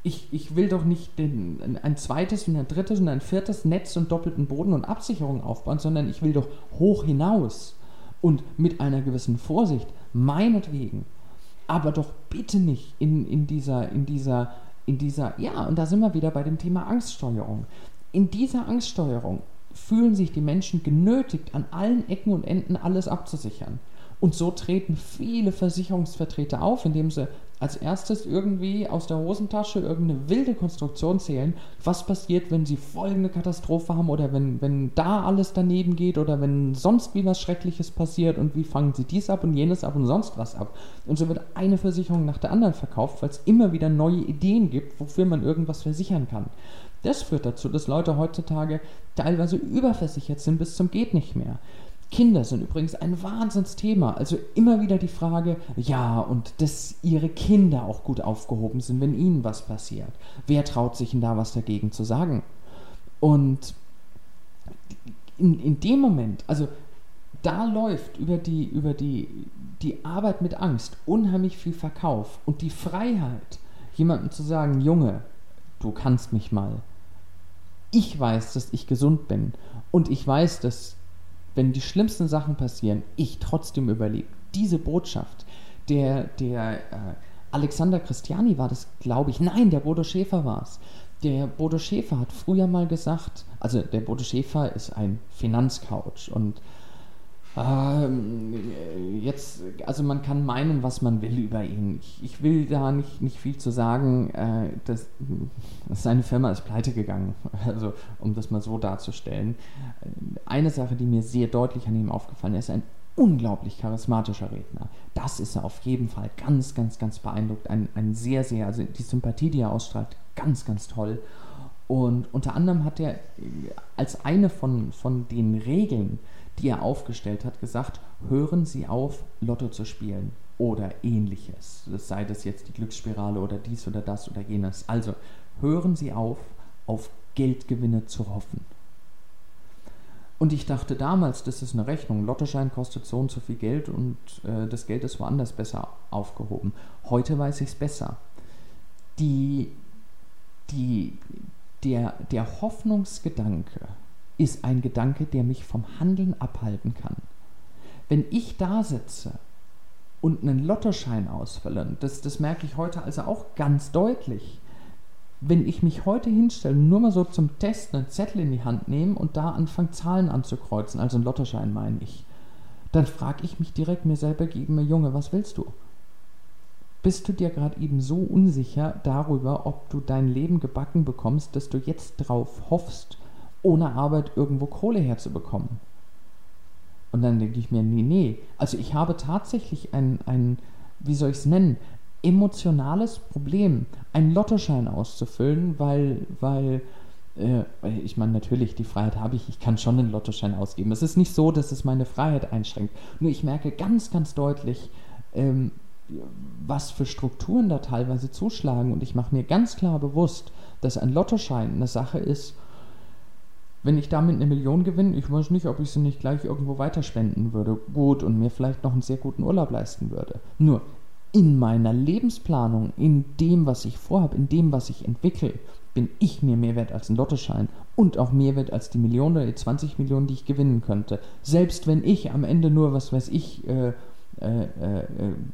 Speaker 2: ich, ich will doch nicht den, ein zweites und ein drittes und ein viertes Netz und doppelten Boden und Absicherung aufbauen, sondern ich will doch hoch hinaus und mit einer gewissen Vorsicht, meinetwegen, aber doch bitte nicht in, in dieser, in dieser, in dieser, ja, und da sind wir wieder bei dem Thema Angststeuerung. In dieser Angststeuerung fühlen sich die Menschen genötigt, an allen Ecken und Enden alles abzusichern. Und so treten viele Versicherungsvertreter auf, indem sie als erstes irgendwie aus der Hosentasche irgendeine wilde Konstruktion zählen, was passiert, wenn sie folgende Katastrophe haben oder wenn, wenn da alles daneben geht oder wenn sonst wie was Schreckliches passiert und wie fangen sie dies ab und jenes ab und sonst was ab. Und so wird eine Versicherung nach der anderen verkauft, weil es immer wieder neue Ideen gibt, wofür man irgendwas versichern kann. Das führt dazu, dass Leute heutzutage teilweise überversichert sind bis zum geht nicht mehr. Kinder sind übrigens ein Wahnsinnsthema. Also immer wieder die Frage, ja, und dass ihre Kinder auch gut aufgehoben sind, wenn ihnen was passiert. Wer traut sich denn da was dagegen zu sagen? Und in, in dem Moment, also da läuft über die, über die, die Arbeit mit Angst unheimlich viel Verkauf und die Freiheit, jemandem zu sagen, Junge, du kannst mich mal. Ich weiß, dass ich gesund bin und ich weiß, dass wenn die schlimmsten Sachen passieren, ich trotzdem überlebe. Diese Botschaft, der, der äh, Alexander Christiani war das, glaube ich, nein, der Bodo Schäfer war es. Der Bodo Schäfer hat früher mal gesagt, also der Bodo Schäfer ist ein Finanzcoach und jetzt, also man kann meinen, was man will über ihn. Ich, ich will da nicht, nicht viel zu sagen. Äh, das, seine Firma ist pleite gegangen, also um das mal so darzustellen. Eine Sache, die mir sehr deutlich an ihm aufgefallen ist, ein unglaublich charismatischer Redner. Das ist er auf jeden Fall ganz, ganz, ganz beeindruckt. Ein, ein sehr, sehr, also die Sympathie, die er ausstrahlt, ganz, ganz toll. Und unter anderem hat er als eine von, von den Regeln, die er aufgestellt hat, gesagt, hören Sie auf, Lotto zu spielen oder ähnliches. Sei das jetzt die Glücksspirale oder dies oder das oder jenes. Also hören Sie auf, auf Geldgewinne zu hoffen. Und ich dachte damals, das ist eine Rechnung. Lottoschein kostet so und so viel Geld und äh, das Geld ist woanders besser aufgehoben. Heute weiß ich es besser. Die, die, der, der Hoffnungsgedanke, ist ein Gedanke, der mich vom Handeln abhalten kann. Wenn ich da sitze und einen Lottoschein ausfülle, das, das merke ich heute also auch ganz deutlich, wenn ich mich heute hinstelle, nur mal so zum Testen einen Zettel in die Hand nehme und da anfange Zahlen anzukreuzen, also einen Lottoschein meine ich, dann frage ich mich direkt mir selber gegen mir, Junge, was willst du? Bist du dir gerade eben so unsicher darüber, ob du dein Leben gebacken bekommst, dass du jetzt drauf hoffst, ohne Arbeit irgendwo Kohle herzubekommen. Und dann denke ich mir, nee, nee. Also ich habe tatsächlich ein, ein wie soll ich es nennen, emotionales Problem, einen Lottoschein auszufüllen, weil, weil, äh, ich meine, natürlich, die Freiheit habe ich, ich kann schon einen Lottoschein ausgeben. Es ist nicht so, dass es meine Freiheit einschränkt. Nur ich merke ganz, ganz deutlich, ähm, was für Strukturen da teilweise zuschlagen und ich mache mir ganz klar bewusst, dass ein Lottoschein eine Sache ist, wenn ich damit eine Million gewinne, ich weiß nicht, ob ich sie nicht gleich irgendwo weiterspenden würde. Gut, und mir vielleicht noch einen sehr guten Urlaub leisten würde. Nur in meiner Lebensplanung, in dem, was ich vorhabe, in dem, was ich entwickle, bin ich mir mehr wert als ein Lottoschein und auch mehr wert als die Millionen oder die 20 Millionen, die ich gewinnen könnte. Selbst wenn ich am Ende nur, was weiß ich, äh, äh, äh,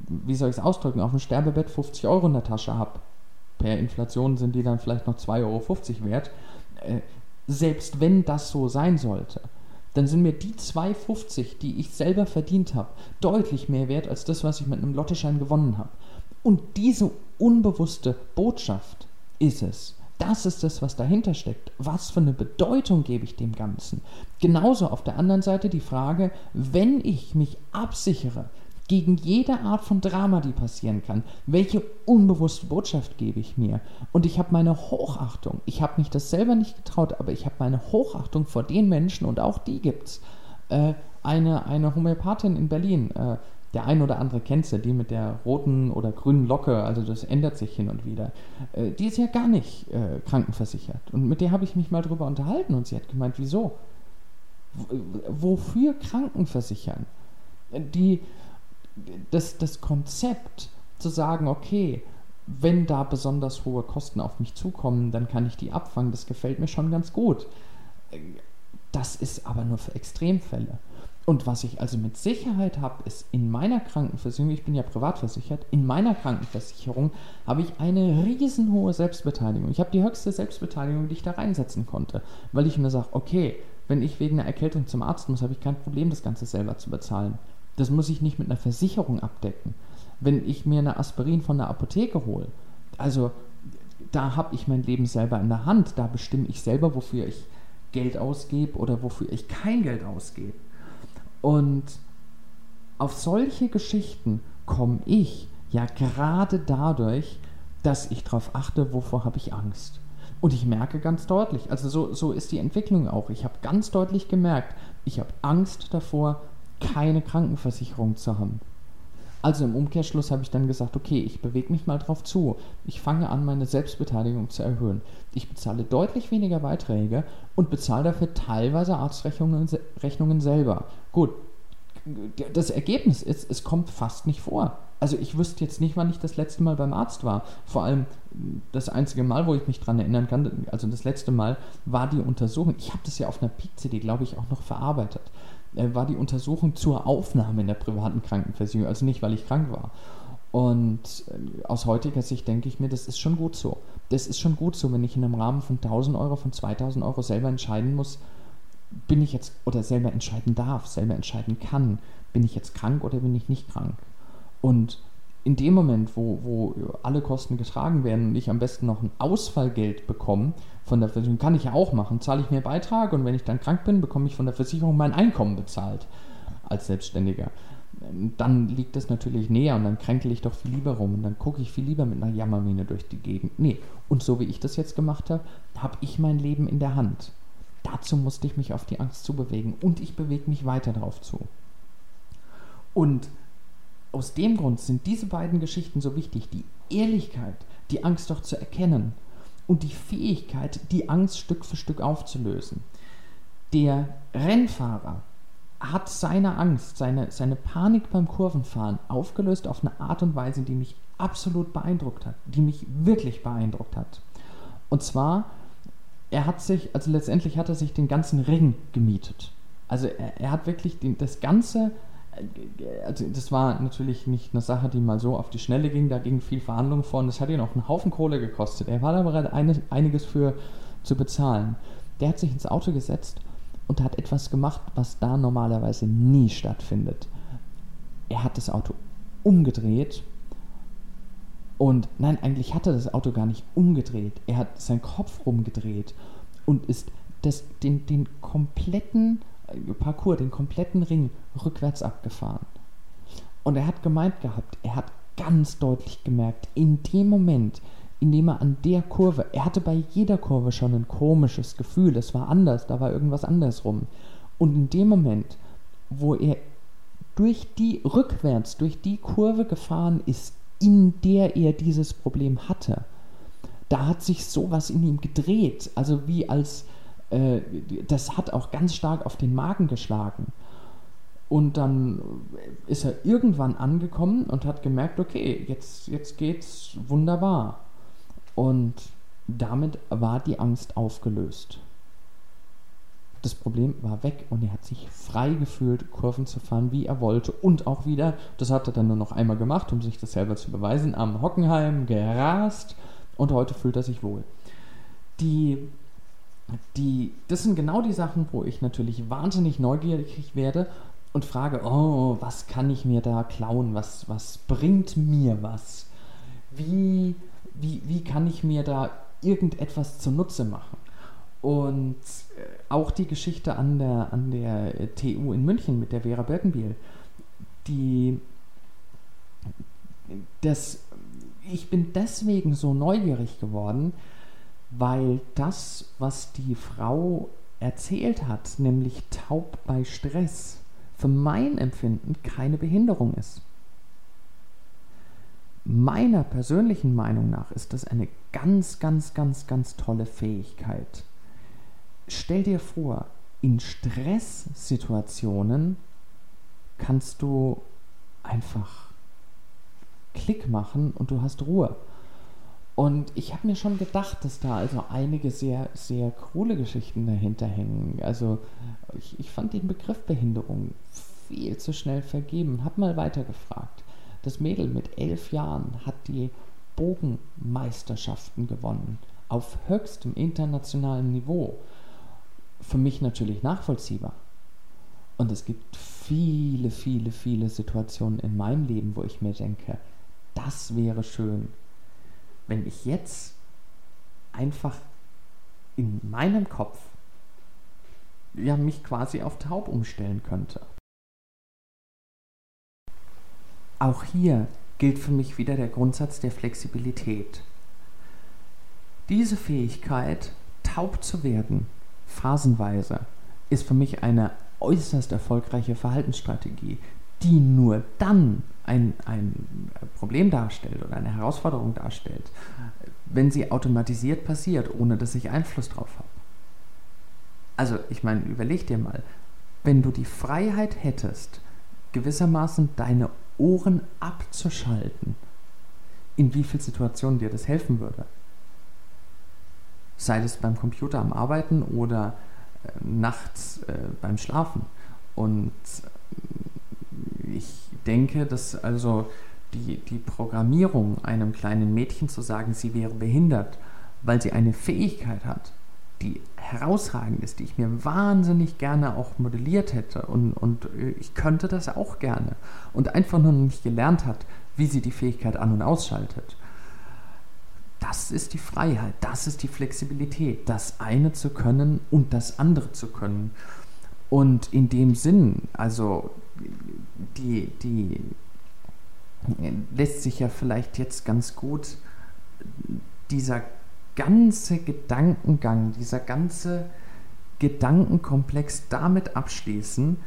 Speaker 2: wie soll ich es ausdrücken, auf dem Sterbebett 50 Euro in der Tasche habe. Per Inflation sind die dann vielleicht noch 2,50 Euro wert. Selbst wenn das so sein sollte, dann sind mir die 2,50, die ich selber verdient habe, deutlich mehr wert als das, was ich mit einem Lotteschein gewonnen habe. Und diese unbewusste Botschaft ist es. Das ist das, was dahinter steckt. Was für eine Bedeutung gebe ich dem Ganzen? Genauso auf der anderen Seite die Frage, wenn ich mich absichere gegen jede Art von Drama, die passieren kann. Welche unbewusste Botschaft gebe ich mir? Und ich habe meine Hochachtung. Ich habe mich das selber nicht getraut, aber ich habe meine Hochachtung vor den Menschen und auch die gibt's. Äh, eine, eine Homöopathin in Berlin, äh, der ein oder andere kennt sie, die mit der roten oder grünen Locke, also das ändert sich hin und wieder. Äh, die ist ja gar nicht äh, krankenversichert. Und mit der habe ich mich mal drüber unterhalten und sie hat gemeint, wieso? W wofür Krankenversichern? Die, das, das Konzept zu sagen, okay, wenn da besonders hohe Kosten auf mich zukommen, dann kann ich die abfangen, das gefällt mir schon ganz gut. Das ist aber nur für Extremfälle. Und was ich also mit Sicherheit habe, ist in meiner Krankenversicherung, ich bin ja privat versichert, in meiner Krankenversicherung habe ich eine riesenhohe Selbstbeteiligung. Ich habe die höchste Selbstbeteiligung, die ich da reinsetzen konnte, weil ich mir sage, okay, wenn ich wegen einer Erkältung zum Arzt muss, habe ich kein Problem, das Ganze selber zu bezahlen. Das muss ich nicht mit einer Versicherung abdecken. Wenn ich mir eine Aspirin von der Apotheke hole, also da habe ich mein Leben selber in der Hand, da bestimme ich selber, wofür ich Geld ausgebe oder wofür ich kein Geld ausgebe. Und auf solche Geschichten komme ich ja gerade dadurch, dass ich darauf achte, wovor habe ich Angst. Und ich merke ganz deutlich, also so, so ist die Entwicklung auch. Ich habe ganz deutlich gemerkt, ich habe Angst davor, keine Krankenversicherung zu haben. Also im Umkehrschluss habe ich dann gesagt, okay, ich bewege mich mal drauf zu. Ich fange an, meine Selbstbeteiligung zu erhöhen. Ich bezahle deutlich weniger Beiträge und bezahle dafür teilweise Arztrechnungen Rechnungen selber. Gut, das Ergebnis ist, es kommt fast nicht vor. Also ich wüsste jetzt nicht, wann ich das letzte Mal beim Arzt war. Vor allem das einzige Mal, wo ich mich daran erinnern kann, also das letzte Mal war die Untersuchung. Ich habe das ja auf einer Peak-CD, glaube ich, auch noch verarbeitet. Äh, war die Untersuchung zur Aufnahme in der privaten Krankenversicherung, also nicht, weil ich krank war. Und äh, aus heutiger Sicht denke ich mir, das ist schon gut so. Das ist schon gut so, wenn ich in einem Rahmen von 1000 Euro, von 2000 Euro selber entscheiden muss, bin ich jetzt, oder selber entscheiden darf, selber entscheiden kann, bin ich jetzt krank oder bin ich nicht krank. Und in dem Moment, wo, wo alle Kosten getragen werden und ich am besten noch ein Ausfallgeld bekomme, von der Versicherung. Kann ich ja auch machen. Zahle ich mir Beitrag und wenn ich dann krank bin, bekomme ich von der Versicherung mein Einkommen bezahlt als Selbstständiger. Dann liegt das natürlich näher und dann kränkel ich doch viel lieber rum und dann gucke ich viel lieber mit einer Jammermine durch die Gegend. Nee, und so wie ich das jetzt gemacht habe, habe ich mein Leben in der Hand. Dazu musste ich mich auf die Angst zubewegen und ich bewege mich weiter darauf zu. Und aus dem Grund sind diese beiden Geschichten so wichtig. Die Ehrlichkeit, die Angst doch zu erkennen und die Fähigkeit, die Angst Stück für Stück aufzulösen. Der Rennfahrer hat seine Angst, seine, seine Panik beim Kurvenfahren aufgelöst auf eine Art und Weise, die mich absolut beeindruckt hat, die mich wirklich beeindruckt hat. Und zwar, er hat sich, also letztendlich hat er sich den ganzen Ring gemietet. Also er, er hat wirklich den, das ganze also das war natürlich nicht eine Sache, die mal so auf die Schnelle ging, da ging viel Verhandlung vor und das hat ihn auch einen Haufen Kohle gekostet. Er war da bereit, einiges für zu bezahlen. Der hat sich ins Auto gesetzt und hat etwas gemacht, was da normalerweise nie stattfindet. Er hat das Auto umgedreht und nein, eigentlich hat er das Auto gar nicht umgedreht. Er hat seinen Kopf rumgedreht und ist das, den, den kompletten Parcours, den kompletten Ring rückwärts abgefahren. Und er hat gemeint gehabt, er hat ganz deutlich gemerkt, in dem Moment, in dem er an der Kurve, er hatte bei jeder Kurve schon ein komisches Gefühl, es war anders, da war irgendwas anders rum. Und in dem Moment, wo er durch die rückwärts, durch die Kurve gefahren ist, in der er dieses Problem hatte, da hat sich sowas in ihm gedreht, also wie als äh, das hat auch ganz stark auf den Magen geschlagen. Und dann ist er irgendwann angekommen und hat gemerkt, okay, jetzt, jetzt geht's wunderbar. Und damit war die Angst aufgelöst. Das Problem war weg und er hat sich frei gefühlt, Kurven zu fahren, wie er wollte. Und auch wieder, das hat er dann nur noch einmal gemacht, um sich das selber zu beweisen, am Hockenheim gerast und heute fühlt er sich wohl. Die die, das sind genau die Sachen, wo ich natürlich wahnsinnig neugierig werde und frage, oh, was kann ich mir da klauen? Was, was bringt mir was? Wie, wie, wie kann ich mir da irgendetwas zunutze machen? Und äh, auch die Geschichte an der, an der TU in München mit der Vera Birkenbiel, die das, ich bin deswegen so neugierig geworden, weil das, was die Frau erzählt hat, nämlich taub bei Stress, für mein Empfinden keine Behinderung ist. Meiner persönlichen Meinung nach ist das eine ganz, ganz, ganz, ganz tolle Fähigkeit. Stell dir vor, in Stresssituationen kannst du einfach Klick machen und du hast Ruhe. Und ich habe mir schon gedacht, dass da also einige sehr, sehr coole Geschichten dahinter hängen. Also ich, ich fand den Begriff Behinderung viel zu schnell vergeben. Hab mal weitergefragt. Das Mädel mit elf Jahren hat die Bogenmeisterschaften gewonnen. Auf höchstem internationalen Niveau. Für mich natürlich nachvollziehbar. Und es gibt viele, viele, viele Situationen in meinem Leben, wo ich mir denke, das wäre schön, wenn ich jetzt einfach in meinem Kopf ja mich quasi auf taub umstellen könnte. Auch hier gilt für mich wieder der Grundsatz der Flexibilität. Diese Fähigkeit, taub zu werden, phasenweise, ist für mich eine äußerst erfolgreiche Verhaltensstrategie, die nur dann ein, ein Problem darstellt oder eine Herausforderung darstellt, wenn sie automatisiert passiert, ohne dass ich Einfluss drauf habe. Also ich meine, überleg dir mal, wenn du die Freiheit hättest, gewissermaßen deine Ohren abzuschalten, in wie vielen Situationen dir das helfen würde. Sei es beim Computer am Arbeiten oder äh, nachts äh, beim Schlafen. Und denke, dass also die, die Programmierung einem kleinen Mädchen zu sagen, sie wäre behindert, weil sie eine Fähigkeit hat, die herausragend ist, die ich mir wahnsinnig gerne auch modelliert hätte und, und äh, ich könnte das auch gerne und einfach nur nicht gelernt hat, wie sie die Fähigkeit an- und ausschaltet. Das ist die Freiheit, das ist die Flexibilität, das eine zu können und das andere zu können. Und in dem Sinn, also die, die lässt sich ja vielleicht jetzt ganz gut dieser ganze Gedankengang, dieser ganze Gedankenkomplex damit abschließen,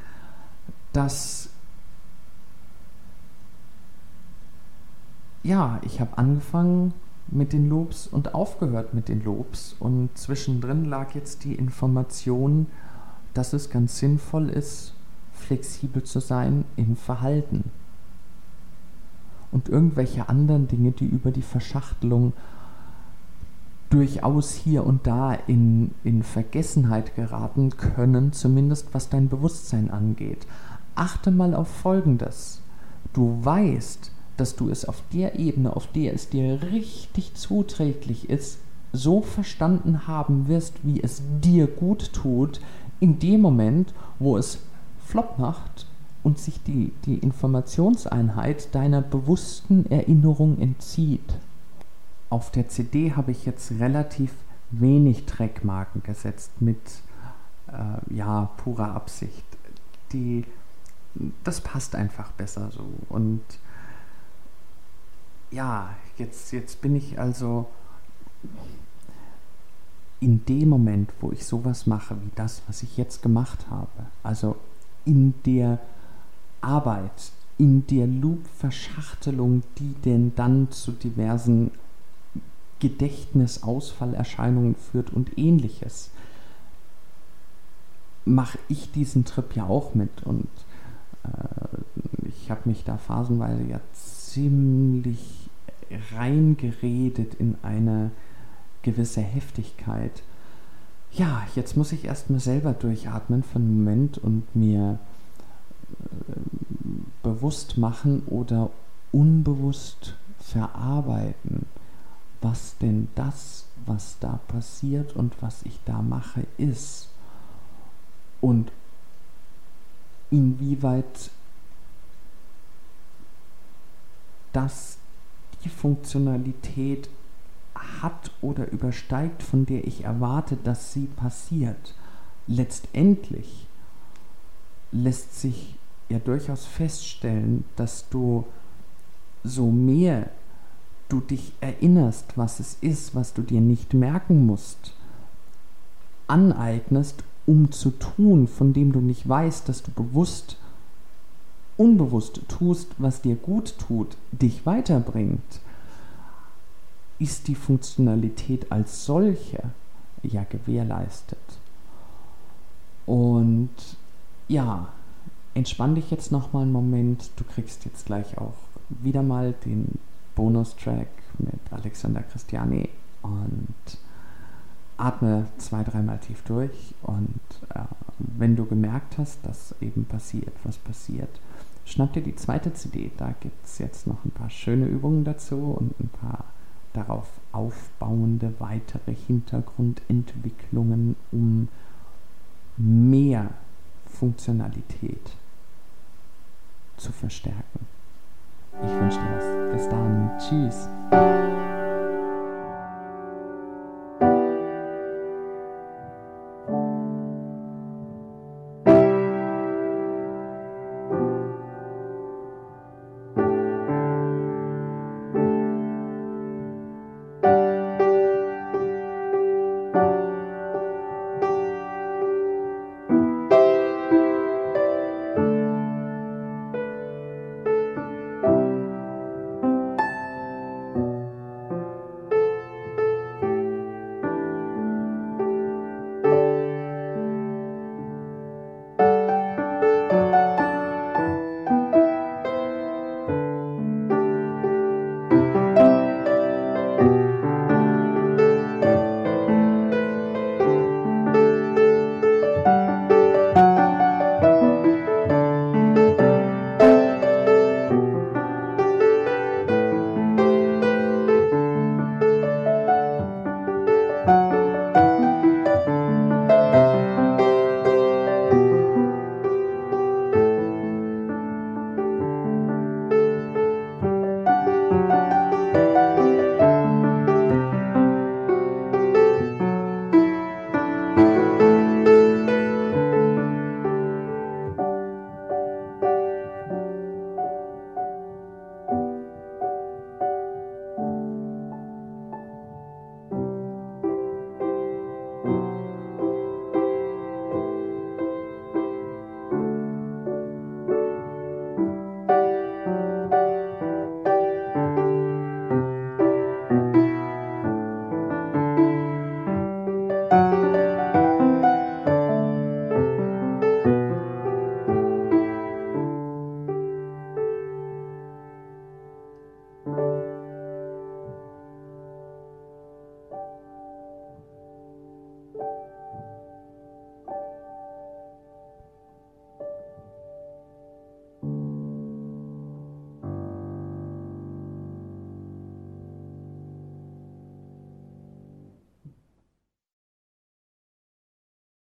Speaker 2: dass ja, ich habe angefangen mit den Lobs und aufgehört mit den Lobs. Und zwischendrin lag jetzt die Information, dass es ganz sinnvoll ist, flexibel zu sein im Verhalten. Und irgendwelche anderen Dinge, die über die Verschachtelung durchaus hier und da in, in Vergessenheit geraten können, zumindest was dein Bewusstsein angeht. Achte mal auf Folgendes. Du weißt, dass du es auf der Ebene, auf der es dir richtig zuträglich ist, so verstanden haben wirst, wie es dir gut tut, in dem Moment, wo es flop macht und sich die, die Informationseinheit deiner bewussten Erinnerung entzieht auf der CD habe ich jetzt relativ wenig Trackmarken gesetzt mit äh, ja purer Absicht. Die, das passt einfach besser so. Und ja, jetzt, jetzt bin ich also in dem Moment, wo ich sowas mache, wie das, was ich jetzt gemacht habe, also in der Arbeit, in der Loop-Verschachtelung, die denn dann zu diversen Gedächtnisausfallerscheinungen führt und ähnliches, mache ich diesen Trip ja auch mit und äh, ich habe mich da phasenweise ja ziemlich reingeredet in eine gewisse Heftigkeit. Ja, jetzt muss ich erstmal selber durchatmen für einen Moment und mir äh, bewusst machen oder unbewusst verarbeiten was denn das, was da passiert und was ich da mache, ist. Und inwieweit das die Funktionalität hat oder übersteigt, von der ich erwarte, dass sie passiert. Letztendlich lässt sich ja durchaus feststellen, dass du so mehr du dich erinnerst, was es ist, was du dir nicht merken musst, aneignest, um zu tun, von dem du nicht weißt, dass du bewusst, unbewusst tust, was dir gut tut, dich weiterbringt, ist die Funktionalität als solche ja gewährleistet. Und ja, entspann dich jetzt noch mal einen Moment. Du kriegst jetzt gleich auch wieder mal den Bonustrack mit Alexander Christiani und atme zwei, dreimal tief durch und äh, wenn du gemerkt hast, dass eben passiert, was passiert, schnapp dir die zweite CD. Da gibt es jetzt noch ein paar schöne Übungen dazu und ein paar darauf aufbauende weitere Hintergrundentwicklungen, um mehr Funktionalität zu verstärken. Ich wünsche dir was. Bis dann. Tschüss.